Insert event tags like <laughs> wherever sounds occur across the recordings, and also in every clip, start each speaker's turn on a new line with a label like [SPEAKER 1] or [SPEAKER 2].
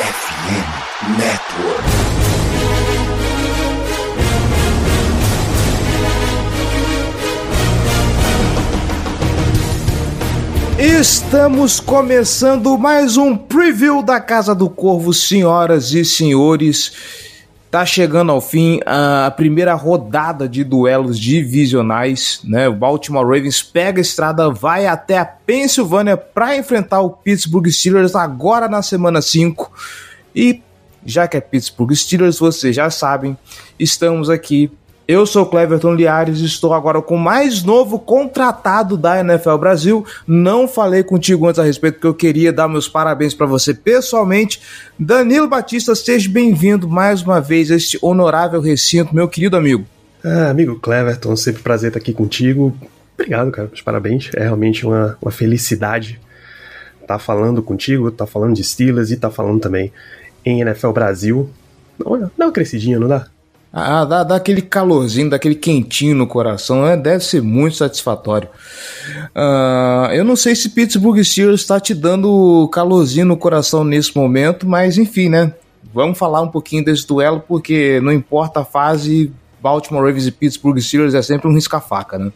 [SPEAKER 1] FM Network. Estamos começando mais um preview da Casa do Corvo, senhoras e senhores. Tá chegando ao fim a primeira rodada de duelos divisionais, né? O Baltimore Ravens pega a estrada, vai até a Pensilvânia para enfrentar o Pittsburgh Steelers agora na semana 5. E já que é Pittsburgh Steelers, vocês já sabem, estamos aqui eu sou Cleverton Liares e estou agora com o mais novo contratado da NFL Brasil. Não falei contigo antes a respeito porque eu queria dar meus parabéns para você pessoalmente. Danilo Batista, seja bem-vindo mais uma vez a este honorável recinto, meu querido amigo.
[SPEAKER 2] Ah, amigo Cleverton, sempre prazer estar aqui contigo. Obrigado, cara, os parabéns. É realmente uma, uma felicidade estar falando contigo, estar falando de Steelers e estar falando também em NFL Brasil. Olha, dá uma crescidinha, não dá?
[SPEAKER 1] Ah, dá, dá aquele calorzinho, daquele quentinho no coração, né? deve ser muito satisfatório. Uh, eu não sei se Pittsburgh Steelers está te dando calorzinho no coração nesse momento, mas enfim, né? Vamos falar um pouquinho desse duelo, porque não importa a fase, Baltimore Ravens e Pittsburgh Steelers é sempre um risca-faca, né?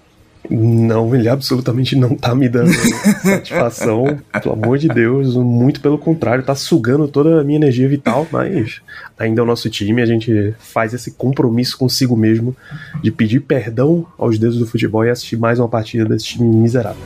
[SPEAKER 2] Não, ele absolutamente não tá me dando satisfação, <laughs> pelo amor de Deus, muito pelo contrário, tá sugando toda a minha energia vital, mas ainda é o nosso time, a gente faz esse compromisso consigo mesmo de pedir perdão aos deuses do futebol e assistir mais uma partida desse time miserável.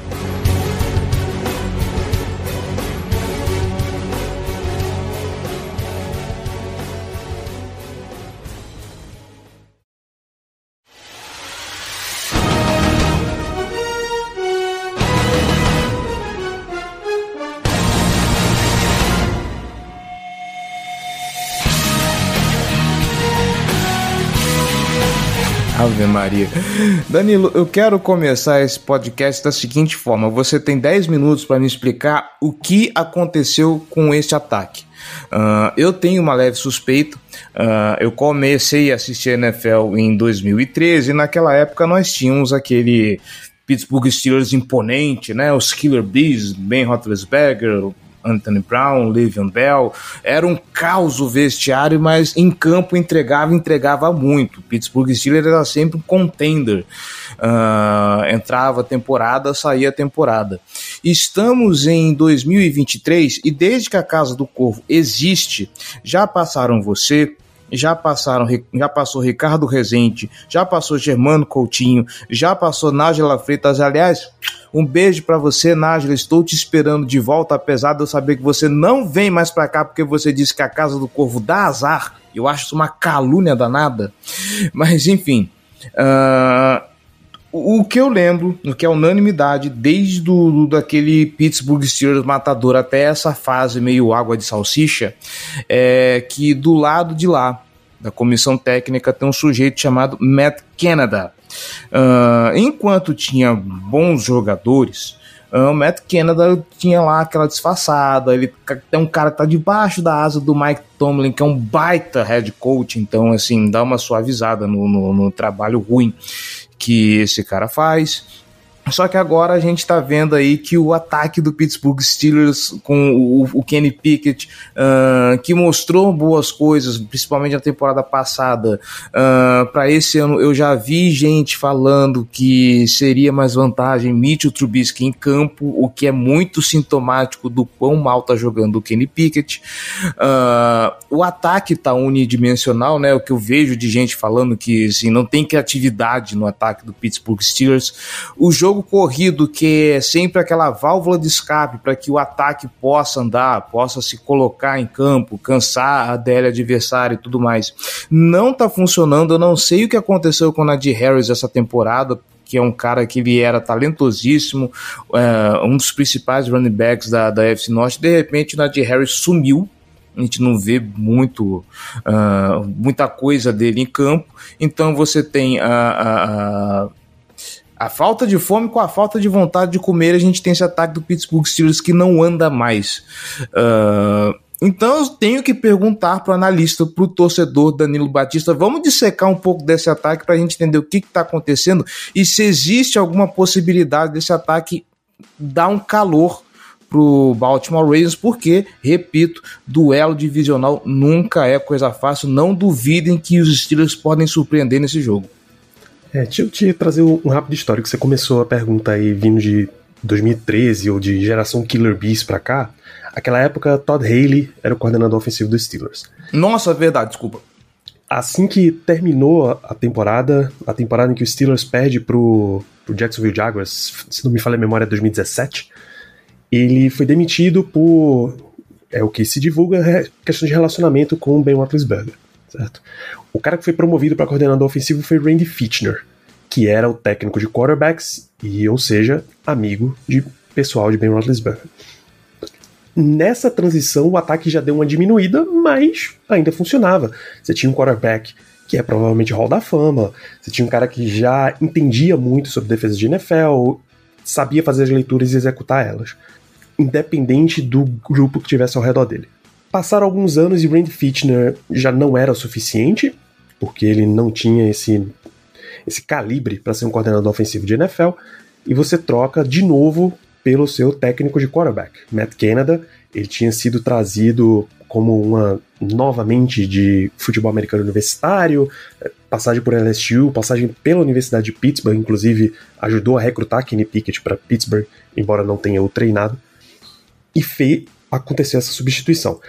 [SPEAKER 1] Ave Maria. Danilo, eu quero começar esse podcast da seguinte forma: você tem 10 minutos para me explicar o que aconteceu com esse ataque. Uh, eu tenho uma leve suspeita. Uh, eu comecei a assistir NFL em 2013 e naquela época nós tínhamos aquele Pittsburgh Steelers imponente, né? Os Killer Bees, Ben Roethlisberger, Anthony Brown, Le'Veon Bell. Era um caos o vestiário, mas em campo entregava, entregava muito. Pittsburgh Steelers era sempre um contender. Uh, entrava temporada, saía temporada. Estamos em 2023 e desde que a Casa do Corvo existe, já passaram você, já passaram, já passou Ricardo Rezende, já passou Germano Coutinho, já passou Nájila Freitas, aliás, um beijo para você, Nájila. Estou te esperando de volta, apesar de eu saber que você não vem mais para cá porque você disse que a Casa do Corvo dá azar. Eu acho isso uma calúnia danada. Mas enfim. Uh, o que eu lembro, o que é unanimidade, desde do, daquele Pittsburgh Steelers matador até essa fase meio água de salsicha, é que do lado de lá, da comissão técnica, tem um sujeito chamado Matt Canada. Uh, enquanto tinha bons jogadores, o Matt Canada tinha lá aquela disfarçada. Ele tem um cara que tá debaixo da asa do Mike Tomlin, que é um baita head coach, então, assim, dá uma suavizada no, no, no trabalho ruim que esse cara faz. Só que agora a gente está vendo aí que o ataque do Pittsburgh Steelers com o, o Kenny Pickett, uh, que mostrou boas coisas, principalmente na temporada passada, uh, para esse ano eu já vi gente falando que seria mais vantagem Mitchell Trubisky em campo, o que é muito sintomático do quão mal tá jogando o Kenny Pickett. Uh, o ataque tá unidimensional, né? O que eu vejo de gente falando que assim, não tem criatividade no ataque do Pittsburgh Steelers. O jogo jogo corrido, que é sempre aquela válvula de escape para que o ataque possa andar, possa se colocar em campo, cansar a DL adversário e tudo mais, não tá funcionando. Eu não sei o que aconteceu com o Nadir Harris essa temporada, que é um cara que ele era talentosíssimo, é, um dos principais running backs da, da FC Norte. De repente, o Nadir Harris sumiu, a gente não vê muito uh, muita coisa dele em campo. Então você tem a, a falta de fome com a falta de vontade de comer, a gente tem esse ataque do Pittsburgh Steelers que não anda mais. Uh, então eu tenho que perguntar para o analista, para o torcedor Danilo Batista, vamos dissecar um pouco desse ataque para a gente entender o que está acontecendo e se existe alguma possibilidade desse ataque dar um calor pro Baltimore Ravens, porque, repito, duelo divisional nunca é coisa fácil. Não duvidem que os Steelers podem surpreender nesse jogo.
[SPEAKER 2] É, deixa eu te trazer um rápido histórico. Você começou a pergunta aí vindo de 2013 ou de geração Killer Bees pra cá. Aquela época, Todd Haley era o coordenador ofensivo dos Steelers.
[SPEAKER 1] Nossa, verdade, desculpa.
[SPEAKER 2] Assim que terminou a temporada, a temporada em que o Steelers perde pro, pro Jacksonville Jaguars, se não me falha a memória, 2017, ele foi demitido por. É o que se divulga é questão de relacionamento com o Ben Roethlisberger, certo? O cara que foi promovido para coordenador ofensivo foi Randy Fitchner, que era o técnico de quarterbacks e, ou seja, amigo de pessoal de Ben Roethlisberger. Nessa transição, o ataque já deu uma diminuída, mas ainda funcionava. Você tinha um quarterback que é provavelmente Hall da Fama, você tinha um cara que já entendia muito sobre defesa de NFL, sabia fazer as leituras e executar elas independente do grupo que tivesse ao redor dele. Passaram alguns anos e Randy Fitchner já não era o suficiente, porque ele não tinha esse, esse calibre para ser um coordenador ofensivo de NFL, e você troca de novo pelo seu técnico de quarterback, Matt Canada. Ele tinha sido trazido como uma novamente de futebol americano universitário, passagem por LSU, passagem pela Universidade de Pittsburgh, inclusive ajudou a recrutar Kenny Pickett para Pittsburgh, embora não tenha o treinado e fez acontecer essa substituição.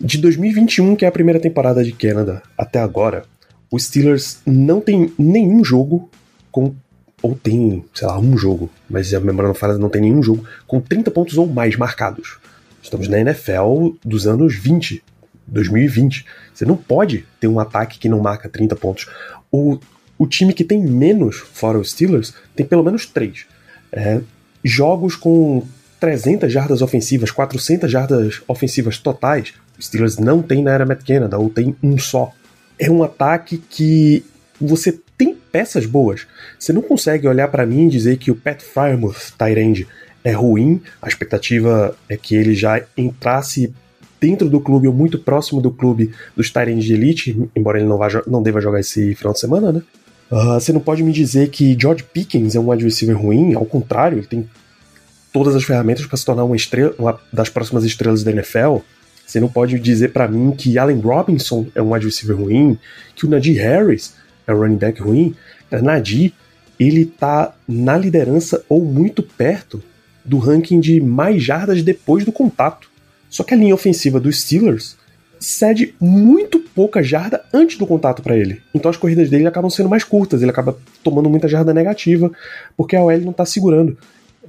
[SPEAKER 2] De 2021, que é a primeira temporada de Canada, até agora, os Steelers não tem nenhum jogo com. Ou tem, sei lá, um jogo, mas a memória não fala, não tem nenhum jogo com 30 pontos ou mais marcados. Estamos na NFL dos anos 20, 2020. Você não pode ter um ataque que não marca 30 pontos. O, o time que tem menos, fora os Steelers, tem pelo menos três. É, jogos com 300 jardas ofensivas, 400 jardas ofensivas totais, os Steelers não tem na era Matt Canada, ou tem um só. É um ataque que você tem peças boas. Você não consegue olhar para mim e dizer que o Pat Frymouth, Tyrande, é ruim. A expectativa é que ele já entrasse dentro do clube ou muito próximo do clube dos Tyrande de Elite, embora ele não, vá, não deva jogar esse final de semana, né? Uh, você não pode me dizer que George Pickens é um receiver ruim, ao contrário, ele tem todas as ferramentas para se tornar uma estrela, uma das próximas estrelas da NFL. Você não pode dizer para mim que Allen Robinson é um wide receiver ruim, que o Najee Harris é um running back ruim. Najee, ele tá na liderança ou muito perto do ranking de mais jardas depois do contato. Só que a linha ofensiva dos Steelers cede muito pouca jarda antes do contato para ele. Então as corridas dele acabam sendo mais curtas, ele acaba tomando muita jarda negativa, porque a OL não tá segurando.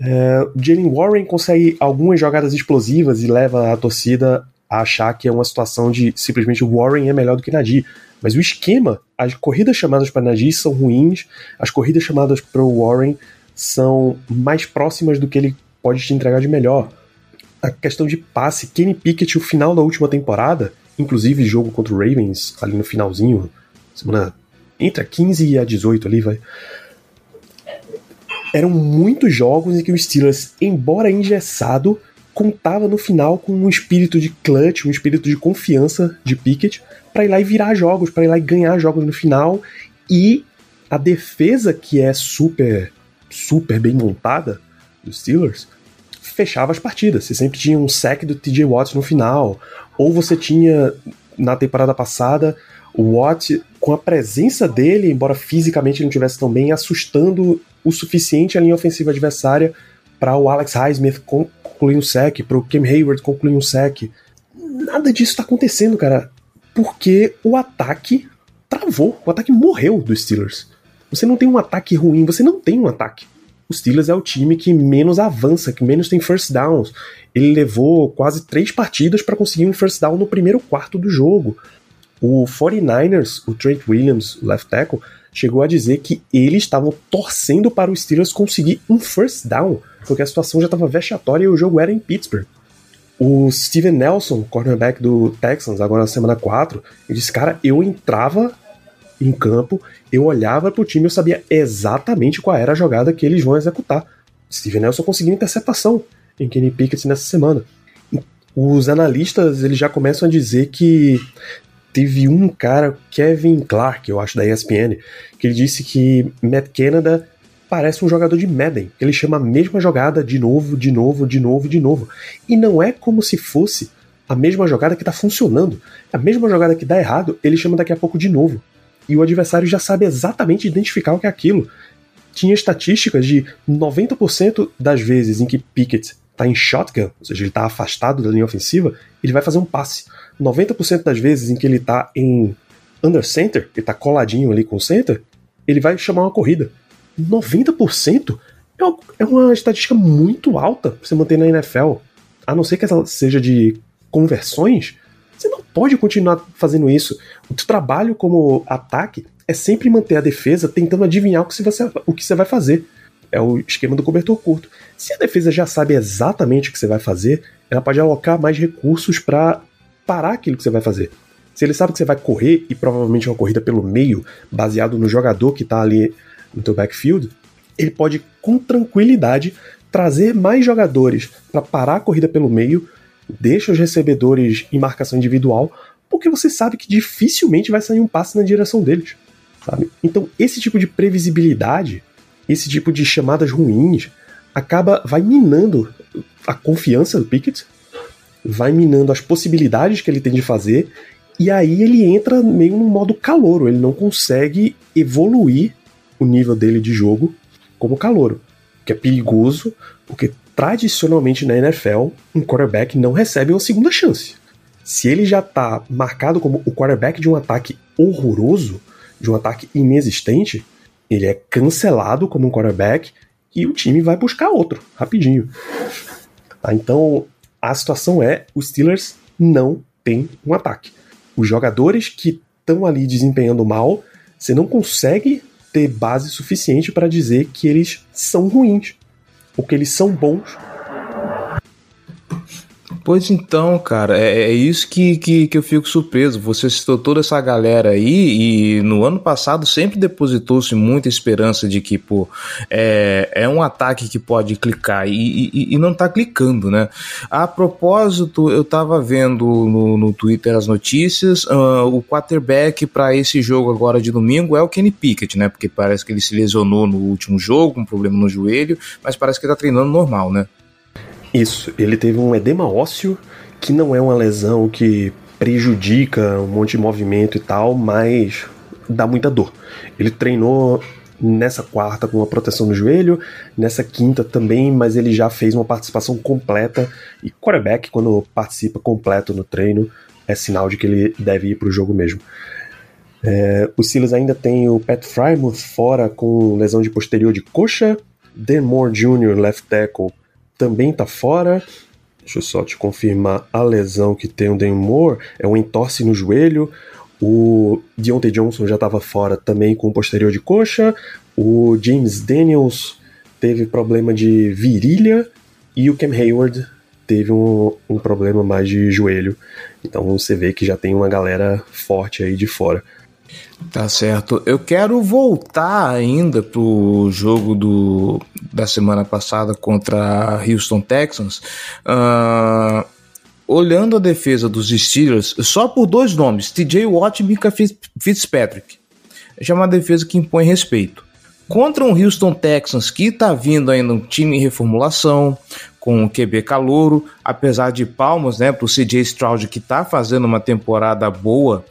[SPEAKER 2] É, Jalen Warren consegue algumas jogadas explosivas e leva a torcida a achar que é uma situação de simplesmente o Warren é melhor do que Nadir. Mas o esquema, as corridas chamadas para Nadir são ruins, as corridas chamadas para o Warren são mais próximas do que ele pode te entregar de melhor. A questão de passe, Kenny Pickett, o final da última temporada, inclusive jogo contra o Ravens, ali no finalzinho, semana entre a 15 e a 18 ali, vai eram muitos jogos em que o Steelers, embora engessado, contava no final com um espírito de clutch, um espírito de confiança de Pickett para ir lá e virar jogos, para ir lá e ganhar jogos no final. E a defesa, que é super, super bem montada dos Steelers, fechava as partidas. Você sempre tinha um sec do TJ Watts no final, ou você tinha na temporada passada o Watt com a presença dele, embora fisicamente não estivesse tão bem, assustando o suficiente a linha ofensiva adversária para o Alex Highsmith concluir um sec, para o Cam Hayward concluir um sec. Nada disso está acontecendo, cara, porque o ataque travou, o ataque morreu dos Steelers. Você não tem um ataque ruim, você não tem um ataque. O Steelers é o time que menos avança, que menos tem first downs. Ele levou quase três partidas para conseguir um first down no primeiro quarto do jogo. O 49ers, o Trent Williams, left tackle, chegou a dizer que eles estavam torcendo para os Steelers conseguir um first down, porque a situação já estava vexatória e o jogo era em Pittsburgh. O Steven Nelson, cornerback do Texans, agora na semana 4, ele disse: Cara, eu entrava em campo, eu olhava para o time, eu sabia exatamente qual era a jogada que eles vão executar. Steven Nelson conseguiu interceptação em Kenny Pickett nessa semana. Os analistas eles já começam a dizer que teve um cara, Kevin Clark, eu acho, da ESPN, que ele disse que Matt Canada parece um jogador de Madden. Ele chama a mesma jogada de novo, de novo, de novo, de novo. E não é como se fosse a mesma jogada que está funcionando. A mesma jogada que dá errado, ele chama daqui a pouco de novo. E o adversário já sabe exatamente identificar o que é aquilo. Tinha estatísticas de 90% das vezes em que Pickett está em shotgun, ou seja, ele está afastado da linha ofensiva, ele vai fazer um passe. 90% das vezes em que ele está em under center, ele está coladinho ali com o center, ele vai chamar uma corrida. 90% é, é uma estatística muito alta para você manter na NFL. A não ser que ela seja de conversões, você não pode continuar fazendo isso. O trabalho como ataque é sempre manter a defesa tentando adivinhar o que você, o que você vai fazer. É o esquema do cobertor curto. Se a defesa já sabe exatamente o que você vai fazer, ela pode alocar mais recursos para parar aquilo que você vai fazer. Se ele sabe que você vai correr e provavelmente uma corrida pelo meio, baseado no jogador que está ali no teu backfield, ele pode com tranquilidade trazer mais jogadores para parar a corrida pelo meio, deixa os recebedores em marcação individual, porque você sabe que dificilmente vai sair um passe na direção deles. Sabe? Então, esse tipo de previsibilidade, esse tipo de chamadas ruins, acaba vai minando a confiança do Pickett, vai minando as possibilidades que ele tem de fazer, e aí ele entra meio no modo calouro, ele não consegue evoluir o nível dele de jogo como calouro, que é perigoso, porque tradicionalmente na NFL, um quarterback não recebe uma segunda chance. Se ele já está marcado como o quarterback de um ataque horroroso, de um ataque inexistente, ele é cancelado como um quarterback e o time vai buscar outro, rapidinho. Tá, então, a situação é: os Steelers não têm um ataque. Os jogadores que estão ali desempenhando mal, você não consegue ter base suficiente para dizer que eles são ruins ou que eles são bons
[SPEAKER 1] Pois então, cara, é, é isso que, que, que, eu fico surpreso. Você citou toda essa galera aí e no ano passado sempre depositou-se muita esperança de que, pô, é, é um ataque que pode clicar e, e, e não tá clicando, né? A propósito, eu tava vendo no, no Twitter as notícias, uh, o quarterback para esse jogo agora de domingo é o Kenny Pickett, né? Porque parece que ele se lesionou no último jogo, com um problema no joelho, mas parece que ele tá treinando normal, né?
[SPEAKER 2] Isso, ele teve um edema ósseo, que não é uma lesão que prejudica um monte de movimento e tal, mas dá muita dor. Ele treinou nessa quarta com uma proteção no joelho, nessa quinta também, mas ele já fez uma participação completa. E quarterback, quando participa completo no treino, é sinal de que ele deve ir para o jogo mesmo. É, o Silas ainda tem o Pat Frymouth fora com lesão de posterior de coxa, Dan Moore Jr., left tackle, também está fora. Deixa eu só te confirmar a lesão que tem o Dan Moore. É um entorse no joelho. O Deontay Johnson já estava fora também com o posterior de coxa. O James Daniels teve problema de virilha. E o Cam Hayward teve um, um problema mais de joelho. Então você vê que já tem uma galera forte aí de fora.
[SPEAKER 1] Tá certo. Eu quero voltar ainda pro jogo do, da semana passada contra Houston Texans. Uh, olhando a defesa dos Steelers, só por dois nomes, TJ Watt e Mika Fitzpatrick. Já é uma defesa que impõe respeito. Contra um Houston Texans que está vindo ainda um time em reformulação, com o QB calouro, apesar de palmas né, para o CJ Stroud que está fazendo uma temporada boa,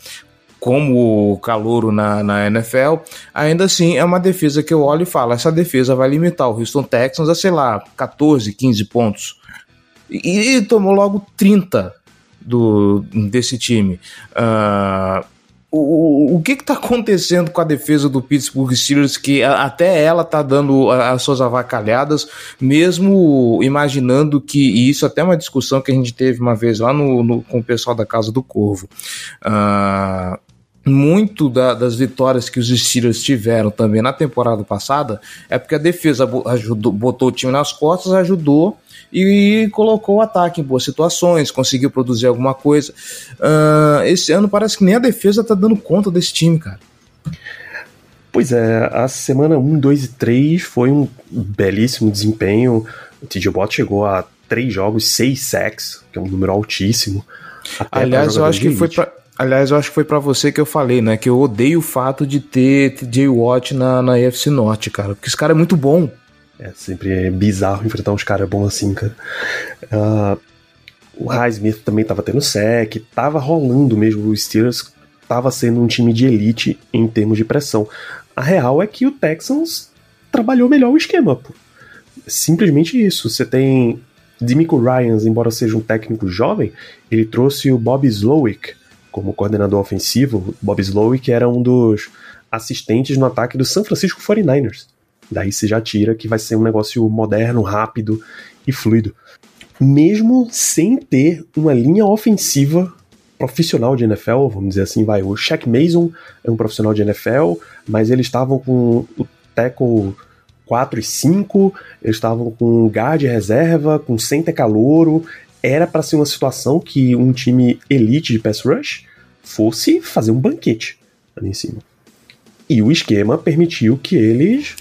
[SPEAKER 1] como calouro na, na NFL, ainda assim é uma defesa que eu olho e falo, essa defesa vai limitar o Houston Texans a, sei lá, 14, 15 pontos. E, e tomou logo 30 do, desse time. Uh, o, o que está acontecendo com a defesa do Pittsburgh Steelers que a, até ela está dando as suas avacalhadas, mesmo imaginando que, e isso até é uma discussão que a gente teve uma vez lá no, no com o pessoal da Casa do Corvo. Uh, muito da, das vitórias que os Steelers tiveram também na temporada passada é porque a defesa ajudou, botou o time nas costas, ajudou e colocou o ataque em boas situações, conseguiu produzir alguma coisa. Uh, esse ano parece que nem a defesa tá dando conta desse time, cara.
[SPEAKER 2] Pois é, a semana 1, 2 e 3 foi um belíssimo desempenho. O TJ Watt chegou a três jogos, seis sacks, que é um número altíssimo.
[SPEAKER 1] Aliás, eu acho que foi pra Aliás, eu acho que foi para você que eu falei, né? Que eu odeio o fato de ter TJ Watt na, na UFC Norte, cara. Porque esse cara é muito bom.
[SPEAKER 2] É sempre é bizarro enfrentar uns caras bons assim, cara. Uh, o Highsmith também tava tendo sec, tava rolando mesmo. O Steelers tava sendo um time de elite em termos de pressão. A real é que o Texans trabalhou melhor o esquema, pô. Simplesmente isso. Você tem Demico Ryans, embora seja um técnico jovem, ele trouxe o Bob Slowick como coordenador ofensivo. Bob Slowick era um dos assistentes no ataque do San Francisco 49ers. Daí você já tira que vai ser um negócio moderno, rápido e fluido. Mesmo sem ter uma linha ofensiva profissional de NFL, vamos dizer assim, vai. O Shaq Mason é um profissional de NFL, mas eles estavam com o tackle 4 e 5, eles estavam com guard reserva, com center calouro. Era para ser uma situação que um time elite de pass rush fosse fazer um banquete ali em cima. E o esquema permitiu que eles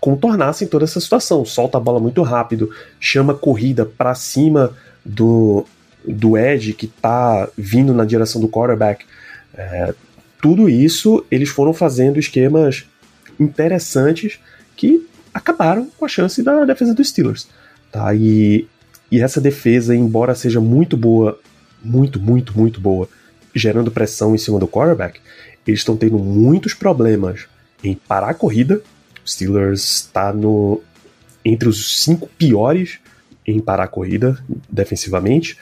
[SPEAKER 2] contornassem toda essa situação. Solta a bola muito rápido, chama corrida para cima do, do Edge que tá vindo na direção do quarterback. É, tudo isso eles foram fazendo esquemas interessantes que acabaram com a chance da defesa dos Steelers. Tá? E, e essa defesa, embora seja muito boa, muito, muito, muito boa, gerando pressão em cima do quarterback, eles estão tendo muitos problemas em parar a corrida. O Steelers está no entre os cinco piores em parar a corrida defensivamente.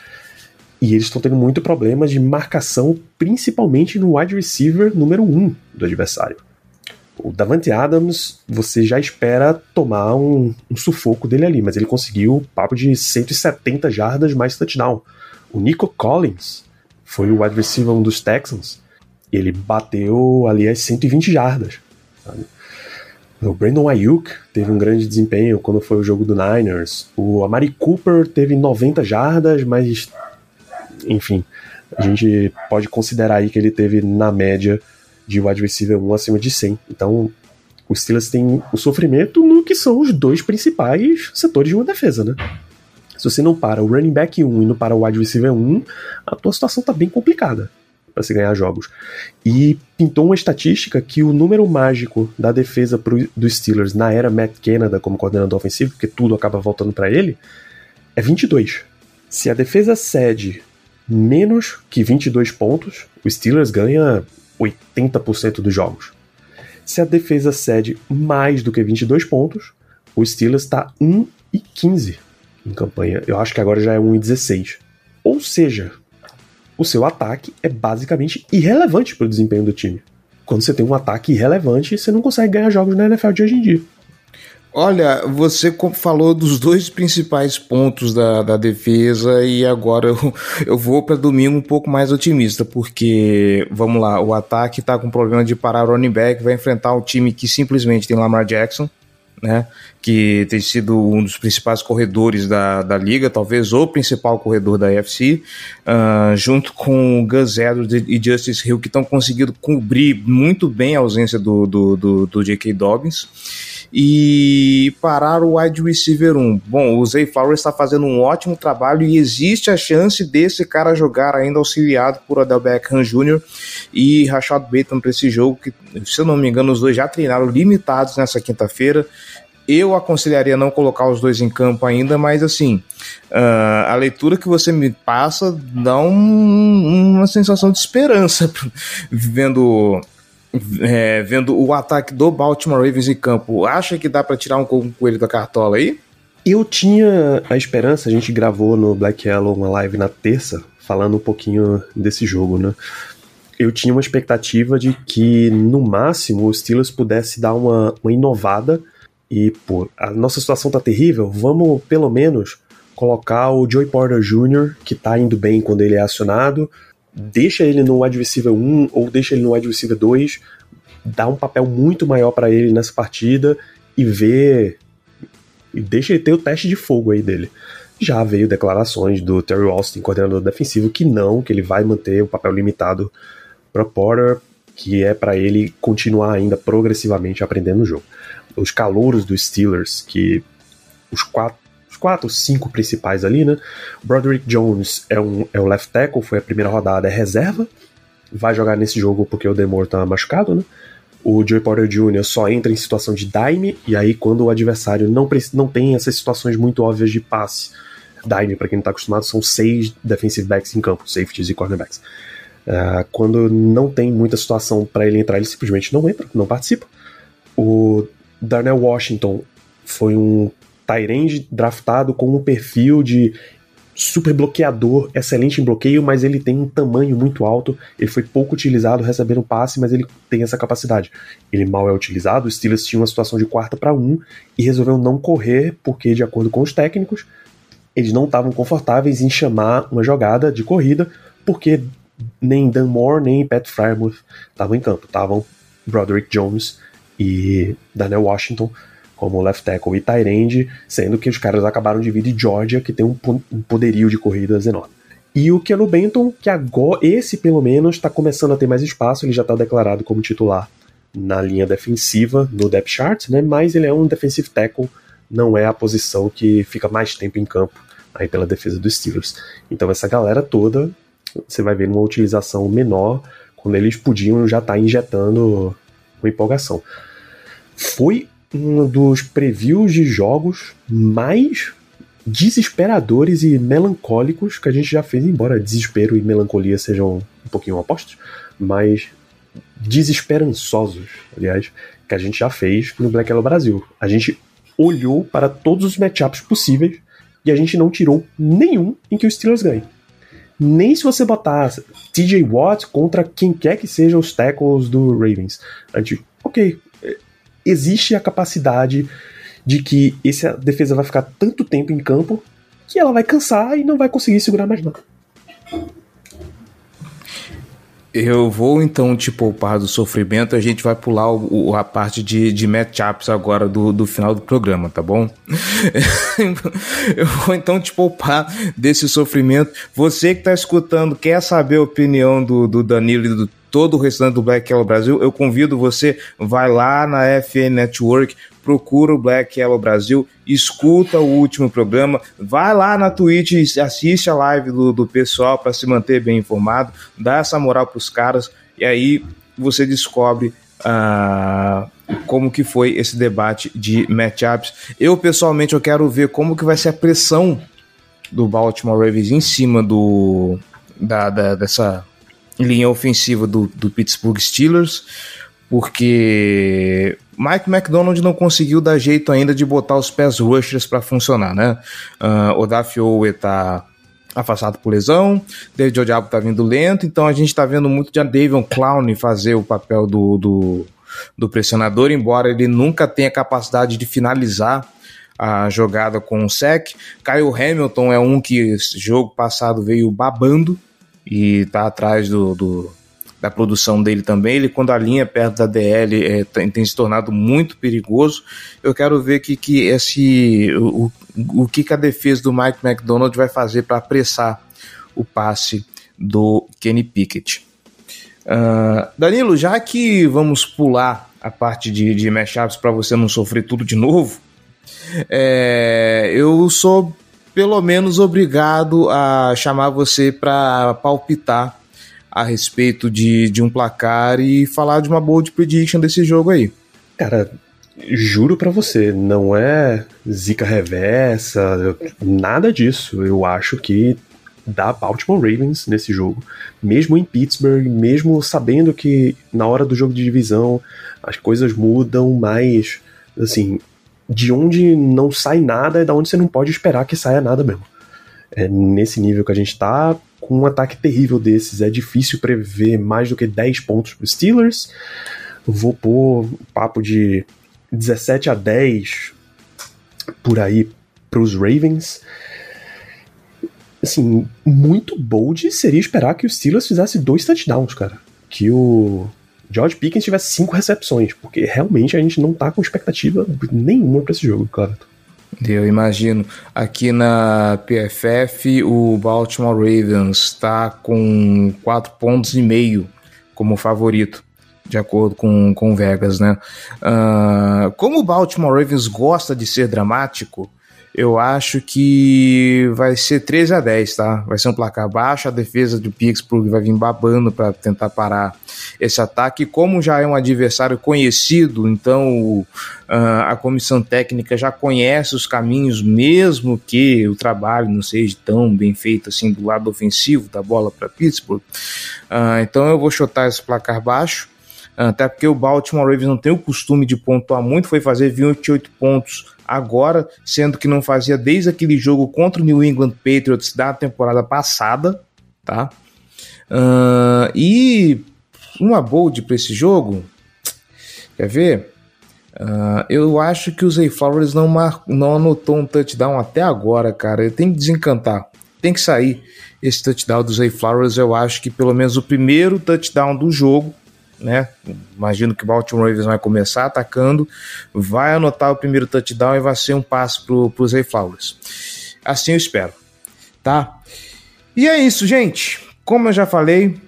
[SPEAKER 2] E eles estão tendo muito problema de marcação, principalmente no wide receiver número um do adversário. O Davante Adams, você já espera tomar um, um, sufoco dele ali, mas ele conseguiu papo de 170 jardas mais touchdown. O Nico Collins foi o wide receiver um dos Texans, ele bateu ali as 120 jardas. O Brandon Ayuk teve um grande desempenho quando foi o jogo do Niners. O Amari Cooper teve 90 jardas, mas enfim, a gente pode considerar aí que ele teve na média de wide receiver 1 acima de 100. Então, os Steelers têm o sofrimento no que são os dois principais setores de uma defesa, né? Se você não para o running back 1 e não para o wide receiver 1, a tua situação tá bem complicada para se ganhar jogos. E pintou uma estatística que o número mágico da defesa pro, Steelers na era Matt Canada como coordenador ofensivo, porque tudo acaba voltando para ele, é 22. Se a defesa cede menos que 22 pontos, o Steelers ganha 80% dos jogos. Se a defesa cede mais do que 22 pontos, o Steelers está 1 e 15 em campanha. Eu acho que agora já é 1 e 16. Ou seja, o seu ataque é basicamente irrelevante para o desempenho do time. Quando você tem um ataque irrelevante, você não consegue ganhar jogos na NFL de hoje em dia.
[SPEAKER 1] Olha, você falou dos dois principais pontos da, da defesa e agora eu, eu vou para domingo um pouco mais otimista, porque, vamos lá, o ataque está com problema de parar o running back, vai enfrentar um time que simplesmente tem Lamar Jackson, né, que tem sido um dos principais corredores da, da liga, talvez o principal corredor da UFC, uh, ah, junto com Gus Edwards e Justice Hill, que estão conseguindo cobrir muito bem a ausência do, do, do, do J.K. Dobbins e parar o wide receiver 1. Bom, o Zay Flowers está fazendo um ótimo trabalho e existe a chance desse cara jogar ainda auxiliado por Odell Beckham Jr. e Rashad Bateman para esse jogo, que se eu não me engano os dois já treinaram limitados nessa quinta-feira. Eu aconselharia não colocar os dois em campo ainda, mas assim, uh, a leitura que você me passa dá um, uma sensação de esperança <laughs> vendo é, vendo o ataque do Baltimore Ravens em campo, acha que dá para tirar um coelho da cartola aí?
[SPEAKER 2] Eu tinha a esperança, a gente gravou no Black Yellow uma live na terça, falando um pouquinho desse jogo, né? Eu tinha uma expectativa de que, no máximo, o Steelers pudesse dar uma, uma inovada e, pô, a nossa situação tá terrível, vamos pelo menos colocar o Joey Porter Jr., que tá indo bem quando ele é acionado, deixa ele no receiver 1 ou deixa ele no receiver 2, dá um papel muito maior para ele nessa partida e vê e deixa ele ter o teste de fogo aí dele. Já veio declarações do Terry Austin, coordenador defensivo, que não, que ele vai manter o papel limitado para Porter, que é para ele continuar ainda progressivamente aprendendo o jogo. Os calouros dos Steelers, que os quatro quatro, cinco principais ali, né? Broderick Jones é, um, é o left tackle, foi a primeira rodada, é reserva. vai jogar nesse jogo porque o Demore tá machucado, né? O Joey Porter Jr. só entra em situação de dime, e aí quando o adversário não, não tem essas situações muito óbvias de passe, dime, para quem não tá acostumado, são seis defensive backs em campo, safeties e cornerbacks. Uh, quando não tem muita situação para ele entrar, ele simplesmente não entra, não participa. O Darnell Washington foi um Tyrande draftado com um perfil de super bloqueador, excelente em bloqueio, mas ele tem um tamanho muito alto. Ele foi pouco utilizado recebendo passe, mas ele tem essa capacidade. Ele mal é utilizado. O Steelers tinha uma situação de quarta para um e resolveu não correr, porque, de acordo com os técnicos, eles não estavam confortáveis em chamar uma jogada de corrida, porque nem Dan Moore nem Pat Frymouth estavam em campo. Estavam Broderick Jones e Daniel Washington como left tackle e tight end, sendo que os caras acabaram de vir de Georgia, que tem um, um poderio de corridas enorme. E o Keanu Benton, que agora, esse pelo menos, está começando a ter mais espaço, ele já está declarado como titular na linha defensiva, no depth chart, né? Mas ele é um defensive tackle, não é a posição que fica mais tempo em campo aí pela defesa dos Steelers. Então essa galera toda, você vai ver uma utilização menor, quando eles podiam já estar tá injetando uma empolgação. Foi um dos previews de jogos mais desesperadores e melancólicos que a gente já fez, embora desespero e melancolia sejam um pouquinho opostos, mas desesperançosos, aliás, que a gente já fez no Black Yellow Brasil. A gente olhou para todos os matchups possíveis e a gente não tirou nenhum em que os Steelers ganhem. Nem se você botar TJ Watt contra quem quer que seja os tackles do Ravens. A gente, ok, existe a capacidade de que essa defesa vai ficar tanto tempo em campo que ela vai cansar e não vai conseguir segurar mais nada.
[SPEAKER 1] Eu vou então te poupar do sofrimento, a gente vai pular o, o, a parte de, de matchups agora do, do final do programa, tá bom? <laughs> Eu vou então te poupar desse sofrimento. Você que está escutando, quer saber a opinião do, do Danilo e do todo o restante do Black Yellow Brasil, eu convido você, vai lá na FN Network, procura o Black Yellow Brasil, escuta o último programa, vai lá na Twitch, assiste a live do, do pessoal para se manter bem informado, dá essa moral para os caras e aí você descobre uh, como que foi esse debate de matchups. Eu pessoalmente eu quero ver como que vai ser a pressão do Baltimore Ravens em cima do da, da dessa linha ofensiva do, do Pittsburgh Steelers, porque Mike McDonald não conseguiu dar jeito ainda de botar os pés rushers para funcionar, né? Uh, o Daffy Owe tá afastado por lesão, David Odiabo tá vindo lento, então a gente tá vendo muito de Davion Clown fazer o papel do, do, do pressionador, embora ele nunca tenha capacidade de finalizar a jogada com o sec. Kyle Hamilton é um que jogo passado veio babando, e tá atrás do, do, da produção dele também. Ele, quando a linha perto da DL é, tem, tem, se tornado muito perigoso. Eu quero ver que, que esse, o, o que, que a defesa do Mike McDonald vai fazer para apressar o passe do Kenny Pickett. Uh, Danilo, já que vamos pular a parte de, de matchups para você não sofrer tudo de novo, é, eu sou pelo menos obrigado a chamar você para palpitar a respeito de, de um placar e falar de uma bold prediction desse jogo aí.
[SPEAKER 2] Cara, juro para você, não é zica reversa, nada disso. Eu acho que dá Baltimore Ravens nesse jogo, mesmo em Pittsburgh, mesmo sabendo que na hora do jogo de divisão as coisas mudam, mas assim, de onde não sai nada é da onde você não pode esperar que saia nada mesmo. É nesse nível que a gente tá, com um ataque terrível desses, é difícil prever mais do que 10 pontos para Steelers. Vou pôr papo de 17 a 10 por aí para os Ravens. Assim, muito bold seria esperar que o Steelers fizesse dois touchdowns, cara. Que o George Pickens tivesse cinco recepções, porque realmente a gente não tá com expectativa nenhuma para esse jogo, claro.
[SPEAKER 1] Eu imagino. Aqui na PFF, o Baltimore Ravens está com quatro pontos e meio como favorito, de acordo com, com Vegas, né? Uh, como o Baltimore Ravens gosta de ser dramático, eu acho que vai ser 13 a 10, tá? Vai ser um placar baixo, a defesa do Pittsburgh vai vir babando para tentar parar esse ataque. Como já é um adversário conhecido, então uh, a comissão técnica já conhece os caminhos, mesmo que o trabalho não seja tão bem feito assim do lado ofensivo da bola para Pittsburgh. Uh, então eu vou chutar esse placar baixo. Até porque o Baltimore Ravens não tem o costume de pontuar muito, foi fazer 28 pontos agora, sendo que não fazia desde aquele jogo contra o New England Patriots da temporada passada, tá? Uh, e uma bold para esse jogo, quer ver? Uh, eu acho que o Zay Flowers não, mar... não anotou um touchdown até agora, cara. Ele tem que desencantar, tem que sair esse touchdown do Zay Flowers. Eu acho que pelo menos o primeiro touchdown do jogo né? Imagino que o Baltimore Ravens vai começar atacando, vai anotar o primeiro touchdown e vai ser um passo pro, pro Zay Flowers. Assim eu espero, tá? E é isso, gente. Como eu já falei,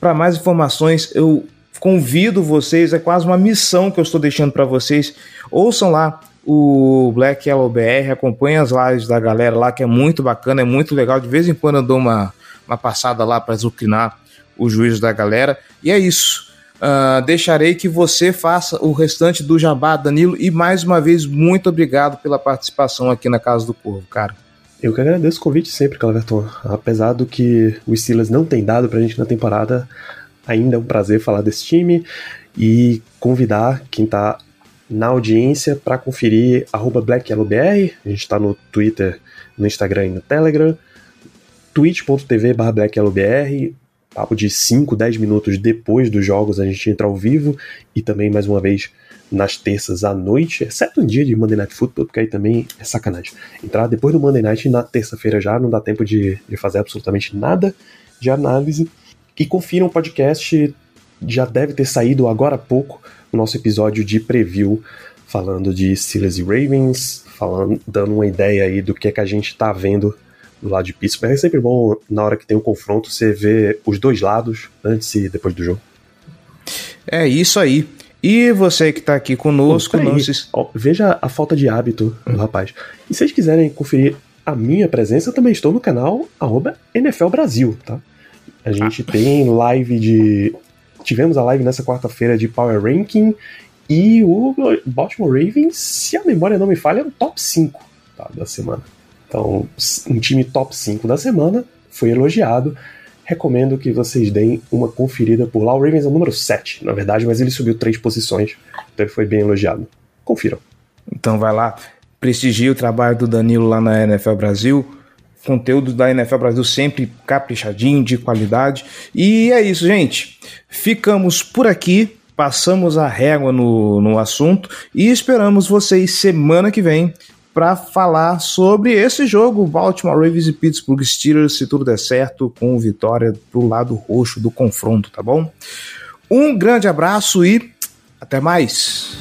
[SPEAKER 1] para mais informações eu convido vocês, é quase uma missão que eu estou deixando para vocês. Ouçam lá o Black Yellow BR, acompanhem as lives da galera lá, que é muito bacana, é muito legal. De vez em quando eu dou uma, uma passada lá para zucrinar o juízo da galera. E é isso. Uh, deixarei que você faça o restante do jabá, Danilo. E mais uma vez, muito obrigado pela participação aqui na Casa do Corvo, cara.
[SPEAKER 2] Eu que agradeço o convite sempre, Calaverton. Apesar do que o Steelers não tem dado pra gente na temporada, ainda é um prazer falar desse time e convidar quem tá na audiência para conferir BlackYellowBR. A gente está no Twitter, no Instagram e no Telegram. twitch.tv BlackYellowBR papo de 5, 10 minutos depois dos jogos a gente entra ao vivo e também, mais uma vez, nas terças à noite, exceto um dia de Monday Night Football, porque aí também é sacanagem. Entrar depois do Monday Night na terça-feira já não dá tempo de, de fazer absolutamente nada de análise. E confiram o podcast, já deve ter saído agora há pouco o nosso episódio de preview falando de Steelers e Ravens, falando, dando uma ideia aí do que é que a gente tá vendo do lado de Pittsburgh. É sempre bom, na hora que tem um confronto, você ver os dois lados, antes e depois do jogo.
[SPEAKER 1] É isso aí. E você que está aqui conosco, não se...
[SPEAKER 2] Veja a falta de hábito do hum. rapaz. E se vocês quiserem conferir a minha presença, eu também estou no canal NFL Brasil, tá? A gente ah. tem live de. Tivemos a live nessa quarta-feira de Power Ranking e o Baltimore Ravens, se a memória não me falha, é o top 5 tá, da semana. Então, um time top 5 da semana foi elogiado. Recomendo que vocês deem uma conferida por lá. O Ravens é o número 7, na verdade, mas ele subiu três posições, então ele foi bem elogiado. Confiram.
[SPEAKER 1] Então vai lá, prestigie o trabalho do Danilo lá na NFL Brasil. Conteúdo da NFL Brasil sempre caprichadinho, de qualidade. E é isso, gente. Ficamos por aqui passamos a régua no, no assunto e esperamos vocês semana que vem para falar sobre esse jogo, Baltimore Ravens e Pittsburgh Steelers, se tudo der certo, com vitória pro lado roxo do confronto, tá bom? Um grande abraço e até mais!